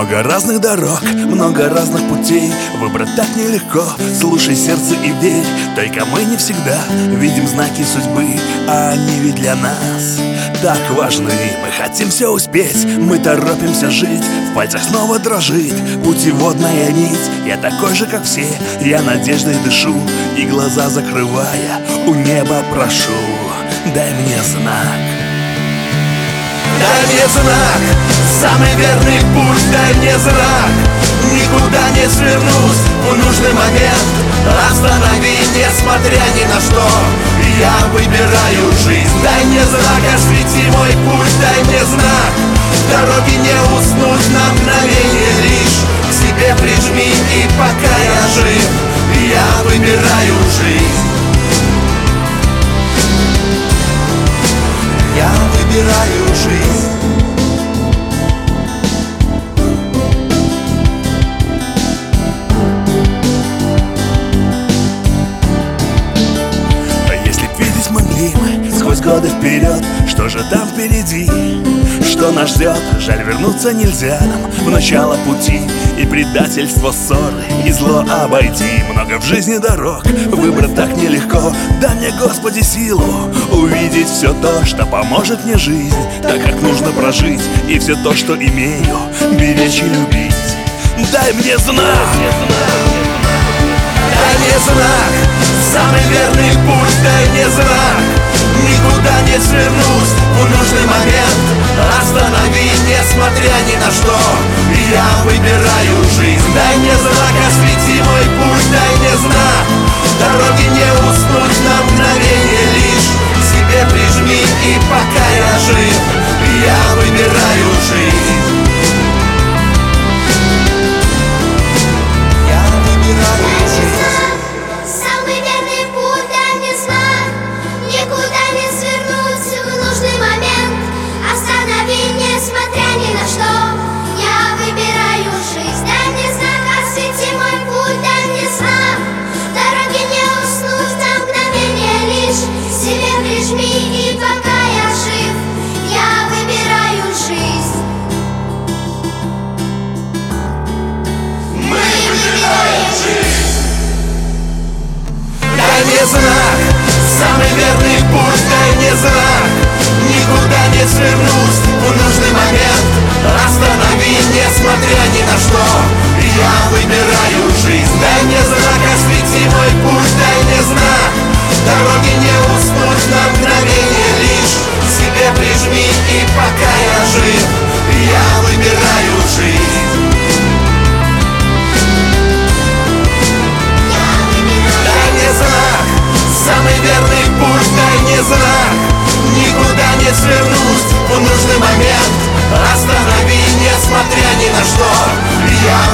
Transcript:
Много разных дорог, много разных путей. Выбрать так нелегко, слушай сердце и верь. Только мы не всегда видим знаки судьбы А они ведь для нас так важны. Мы хотим все успеть, мы торопимся жить. В пальцах снова дрожит путеводная нить. Я такой же, как все, я надеждой дышу И глаза закрывая, у неба прошу. Дай мне знак Дай мне знак, самый верный путь, дай мне знак. Никуда не свернусь в нужный момент. Останови, несмотря ни на что. Я выбираю жизнь. Дай мне знак, освети мой путь Дай мне знак. Дороги не уснуть на мгновение лишь. К себе прижми и пока я жив Я выбираю жизнь. Я выбираю жизнь. А если б видеть могли мы сквозь годы вперед Что же там впереди, что нас ждет? Жаль, вернуться нельзя нам в начало пути И предательство, ссоры и зло обойти. Много в жизни дорог, выбрать так нелегко. Дай мне, Господи, силу увидеть все то, что поможет мне жизнь Так как нужно прожить и все то, что имею Беречь и любить. Дай мне знак, Дай мне знак, самый верный путь, дай мне знак. Никуда не свернусь в нужный момент Останови, несмотря ни на что. Я выбираю жизнь. Дай мне знак, освети мой путь, дай мне знак. Дороги не уснуть на Мне знак, самый верный путь, дай мне знак. Никуда не свернусь. В нужный момент Останови, несмотря ни на что Останови, несмотря ни на что. Я